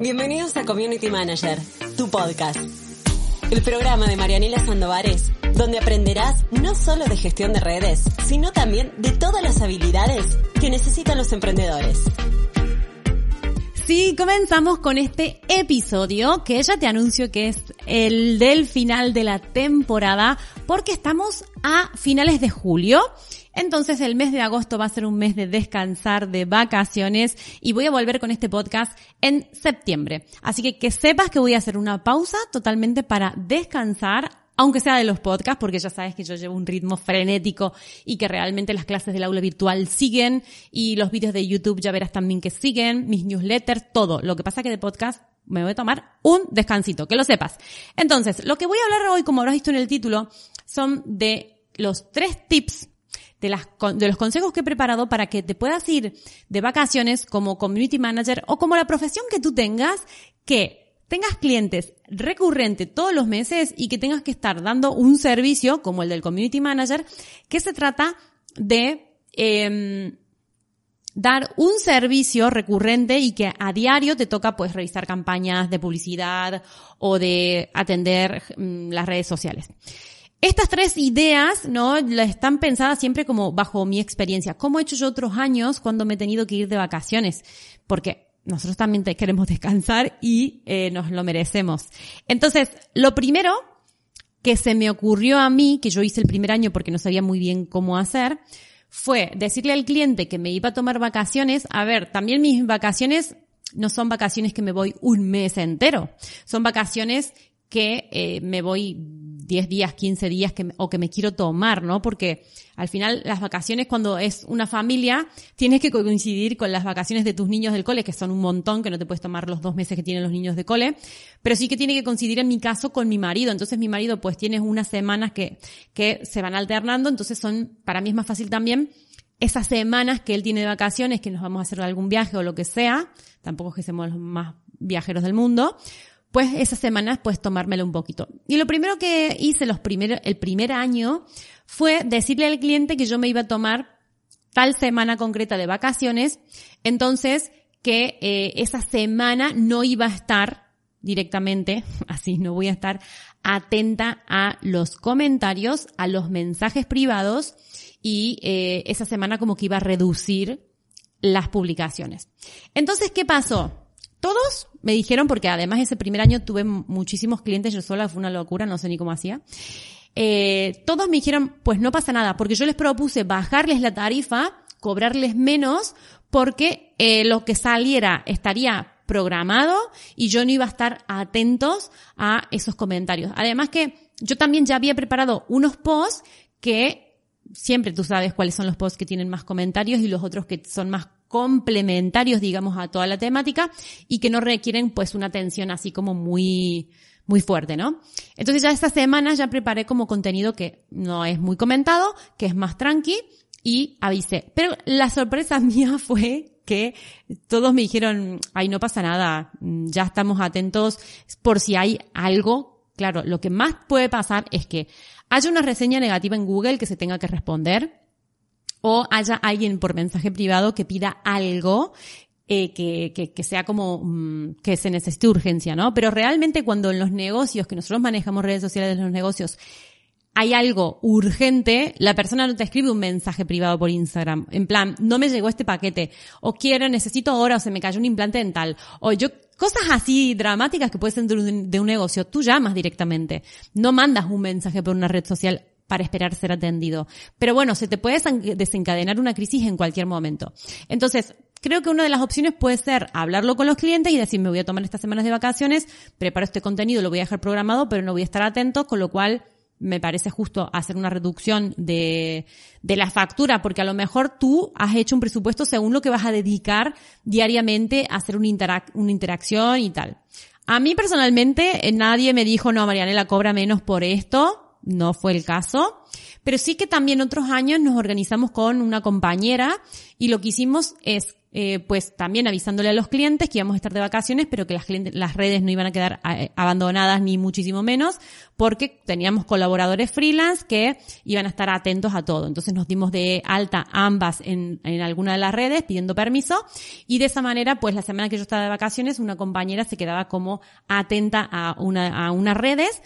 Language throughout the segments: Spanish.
Bienvenidos a Community Manager, tu podcast. El programa de Marianela Sandovares, donde aprenderás no solo de gestión de redes, sino también de todas las habilidades que necesitan los emprendedores. Sí, comenzamos con este episodio que ya te anuncio que es el del final de la temporada porque estamos a finales de julio. Entonces el mes de agosto va a ser un mes de descansar, de vacaciones y voy a volver con este podcast en septiembre. Así que que sepas que voy a hacer una pausa totalmente para descansar aunque sea de los podcasts, porque ya sabes que yo llevo un ritmo frenético y que realmente las clases del aula virtual siguen y los vídeos de YouTube ya verás también que siguen, mis newsletters, todo. Lo que pasa que de podcast me voy a tomar un descansito, que lo sepas. Entonces, lo que voy a hablar hoy, como habrás visto en el título, son de los tres tips de, las, de los consejos que he preparado para que te puedas ir de vacaciones como community manager o como la profesión que tú tengas, que tengas clientes recurrentes todos los meses y que tengas que estar dando un servicio como el del community manager, que se trata de eh, dar un servicio recurrente y que a diario te toca pues revisar campañas de publicidad o de atender mm, las redes sociales. Estas tres ideas, ¿no? Están pensadas siempre como bajo mi experiencia. ¿Cómo he hecho yo otros años cuando me he tenido que ir de vacaciones? Porque nosotros también queremos descansar y eh, nos lo merecemos. Entonces, lo primero que se me ocurrió a mí, que yo hice el primer año porque no sabía muy bien cómo hacer, fue decirle al cliente que me iba a tomar vacaciones. A ver, también mis vacaciones no son vacaciones que me voy un mes entero. Son vacaciones que eh, me voy 10 días, 15 días que, o que me quiero tomar, ¿no? Porque al final las vacaciones cuando es una familia tienes que coincidir con las vacaciones de tus niños del cole, que son un montón, que no te puedes tomar los dos meses que tienen los niños de cole, pero sí que tiene que coincidir en mi caso con mi marido. Entonces mi marido pues tiene unas semanas que, que se van alternando, entonces son, para mí es más fácil también esas semanas que él tiene de vacaciones, que nos vamos a hacer algún viaje o lo que sea, tampoco es que seamos los más viajeros del mundo, pues esas semanas pues tomármelo un poquito. Y lo primero que hice los el primer año fue decirle al cliente que yo me iba a tomar tal semana concreta de vacaciones, entonces que eh, esa semana no iba a estar directamente, así no voy a estar atenta a los comentarios, a los mensajes privados y eh, esa semana como que iba a reducir las publicaciones. Entonces, ¿qué pasó? Todos me dijeron, porque además ese primer año tuve muchísimos clientes yo sola, fue una locura, no sé ni cómo hacía. Eh, todos me dijeron, pues no pasa nada, porque yo les propuse bajarles la tarifa, cobrarles menos, porque eh, lo que saliera estaría programado y yo no iba a estar atentos a esos comentarios. Además que yo también ya había preparado unos posts que siempre tú sabes cuáles son los posts que tienen más comentarios y los otros que son más complementarios, digamos, a toda la temática y que no requieren pues una atención así como muy, muy fuerte, ¿no? Entonces ya esta semana ya preparé como contenido que no es muy comentado, que es más tranqui y avisé. Pero la sorpresa mía fue que todos me dijeron, ay, no pasa nada, ya estamos atentos por si hay algo. Claro, lo que más puede pasar es que haya una reseña negativa en Google que se tenga que responder o haya alguien por mensaje privado que pida algo eh, que, que, que, sea como mm, que se necesite urgencia, ¿no? Pero realmente cuando en los negocios, que nosotros manejamos redes sociales de los negocios, hay algo urgente, la persona no te escribe un mensaje privado por Instagram, en plan, no me llegó este paquete, o quiero, necesito ahora, o se me cayó un implante dental, o yo, cosas así dramáticas que pueden ser de un, de un negocio, tú llamas directamente, no mandas un mensaje por una red social para esperar ser atendido. Pero bueno, se te puede desencadenar una crisis en cualquier momento. Entonces, creo que una de las opciones puede ser hablarlo con los clientes y decir, me voy a tomar estas semanas de vacaciones, preparo este contenido, lo voy a dejar programado, pero no voy a estar atento, con lo cual me parece justo hacer una reducción de, la factura, porque a lo mejor tú has hecho un presupuesto según lo que vas a dedicar diariamente a hacer una, una interacción y tal. A mí personalmente eh, nadie me dijo, no, Marianela cobra menos por esto, no fue el caso. Pero sí que también otros años nos organizamos con una compañera y lo que hicimos es eh, pues también avisándole a los clientes que íbamos a estar de vacaciones, pero que las, las redes no iban a quedar eh, abandonadas ni muchísimo menos, porque teníamos colaboradores freelance que iban a estar atentos a todo. Entonces nos dimos de alta ambas en, en alguna de las redes pidiendo permiso y de esa manera, pues la semana que yo estaba de vacaciones, una compañera se quedaba como atenta a una, a unas redes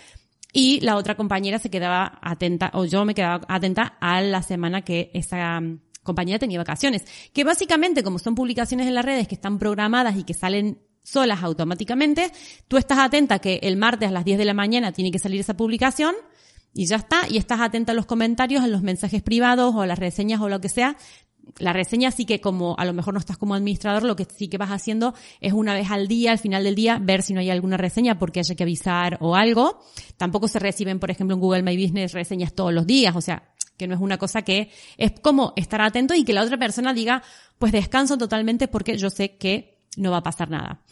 y la otra compañera se quedaba atenta, o yo me quedaba atenta a la semana que esa compañía tenía vacaciones. Que básicamente, como son publicaciones en las redes que están programadas y que salen solas automáticamente, tú estás atenta que el martes a las 10 de la mañana tiene que salir esa publicación y ya está, y estás atenta a los comentarios, a los mensajes privados o a las reseñas o lo que sea. La reseña sí que como a lo mejor no estás como administrador, lo que sí que vas haciendo es una vez al día, al final del día, ver si no hay alguna reseña porque haya que avisar o algo. Tampoco se reciben, por ejemplo, en Google My Business reseñas todos los días, o sea, que no es una cosa que es como estar atento y que la otra persona diga, pues descanso totalmente porque yo sé que no va a pasar nada.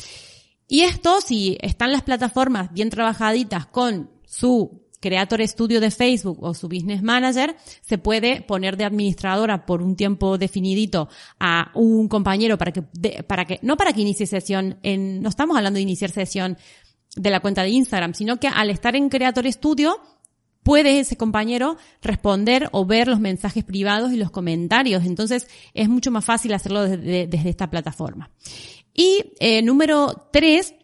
Y esto, si están las plataformas bien trabajaditas con su Creator Studio de Facebook o su Business Manager, se puede poner de administradora por un tiempo definidito a un compañero para que, para que, no para que inicie sesión en, no estamos hablando de iniciar sesión de la cuenta de Instagram, sino que al estar en Creator Studio, puede ese compañero responder o ver los mensajes privados y los comentarios. Entonces es mucho más fácil hacerlo desde, esta plataforma. Y eh, número tres,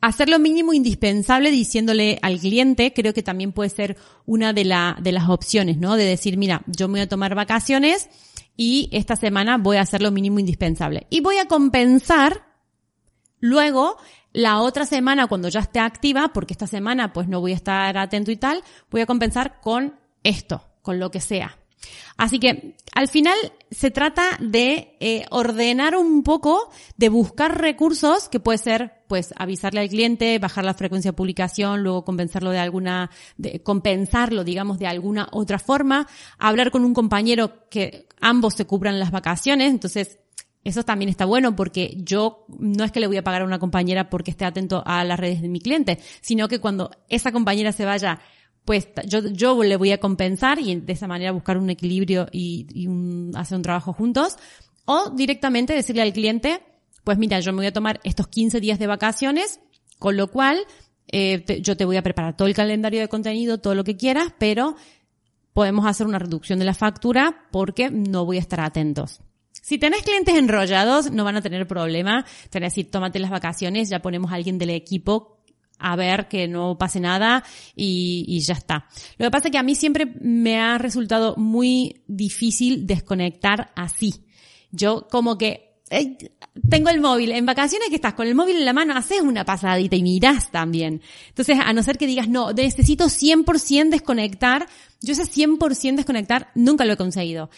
hacer lo mínimo indispensable diciéndole al cliente, creo que también puede ser una de, la, de las opciones, ¿no? De decir, mira, yo me voy a tomar vacaciones y esta semana voy a hacer lo mínimo indispensable. Y voy a compensar luego la otra semana, cuando ya esté activa, porque esta semana pues no voy a estar atento y tal, voy a compensar con esto, con lo que sea. Así que al final se trata de eh, ordenar un poco, de buscar recursos que puede ser, pues, avisarle al cliente, bajar la frecuencia de publicación, luego compensarlo de alguna, de, compensarlo, digamos, de alguna otra forma, hablar con un compañero que ambos se cubran las vacaciones, entonces eso también está bueno porque yo no es que le voy a pagar a una compañera porque esté atento a las redes de mi cliente, sino que cuando esa compañera se vaya, pues yo, yo le voy a compensar y de esa manera buscar un equilibrio y, un, hacer un trabajo juntos. O directamente decirle al cliente, pues mira, yo me voy a tomar estos 15 días de vacaciones, con lo cual eh, yo te voy a preparar todo el calendario de contenido, todo lo que quieras, pero podemos hacer una reducción de la factura porque no voy a estar atentos. Si tenés clientes enrollados, no van a tener problema. Te decir, tómate las vacaciones, ya ponemos a alguien del equipo a ver que no pase nada y, ya está. Lo que pasa es que a mí siempre me ha resultado muy difícil desconectar así. Yo como que tengo el móvil, en vacaciones que estás con el móvil en la mano, haces una pasadita y mirás también. Entonces, a no ser que digas, no, necesito 100% desconectar, yo ese 100% desconectar nunca lo he conseguido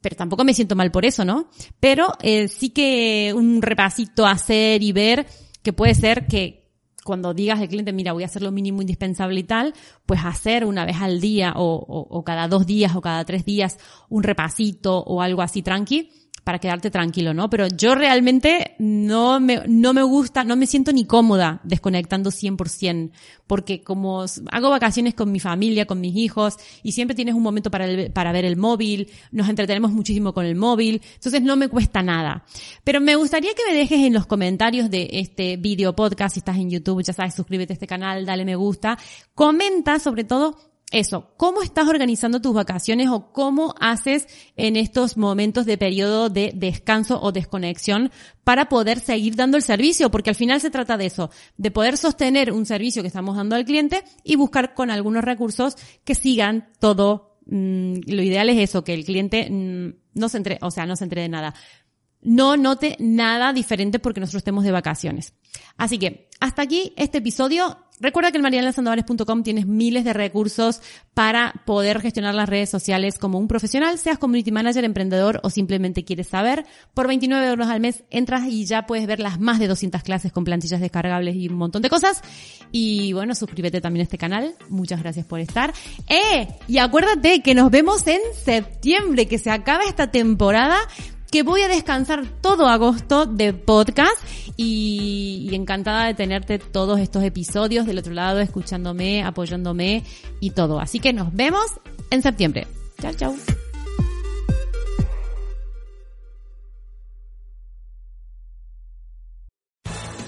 pero tampoco me siento mal por eso, ¿no? Pero eh, sí que un repasito hacer y ver que puede ser que cuando digas al cliente, mira, voy a hacer lo mínimo indispensable y tal, pues hacer una vez al día o, o, o cada dos días o cada tres días un repasito o algo así tranqui, para quedarte tranquilo, ¿no? Pero yo realmente no me, no me gusta, no me siento ni cómoda desconectando 100%, porque como hago vacaciones con mi familia, con mis hijos, y siempre tienes un momento para, para ver el móvil, nos entretenemos muchísimo con el móvil, entonces no me cuesta nada. Pero me gustaría que me dejes en los comentarios de este video podcast, si estás en YouTube, ya sabes, suscríbete a este canal, dale me gusta, comenta sobre todo eso, cómo estás organizando tus vacaciones o cómo haces en estos momentos de periodo de descanso o desconexión para poder seguir dando el servicio, porque al final se trata de eso, de poder sostener un servicio que estamos dando al cliente y buscar con algunos recursos que sigan todo. Mm, lo ideal es eso, que el cliente mm, no se entre, o sea, no se entre de nada. No note nada diferente porque nosotros estemos de vacaciones. Así que, hasta aquí este episodio Recuerda que en marianasandovares.com tienes miles de recursos para poder gestionar las redes sociales como un profesional, seas community manager, emprendedor o simplemente quieres saber. Por 29 euros al mes entras y ya puedes ver las más de 200 clases con plantillas descargables y un montón de cosas. Y bueno, suscríbete también a este canal. Muchas gracias por estar. ¡Eh! Y acuérdate que nos vemos en septiembre, que se acaba esta temporada que voy a descansar todo agosto de podcast y, encantada de tenerte todos estos episodios del otro lado, escuchándome, apoyándome y todo. Así que nos vemos en septiembre. Chao, chao.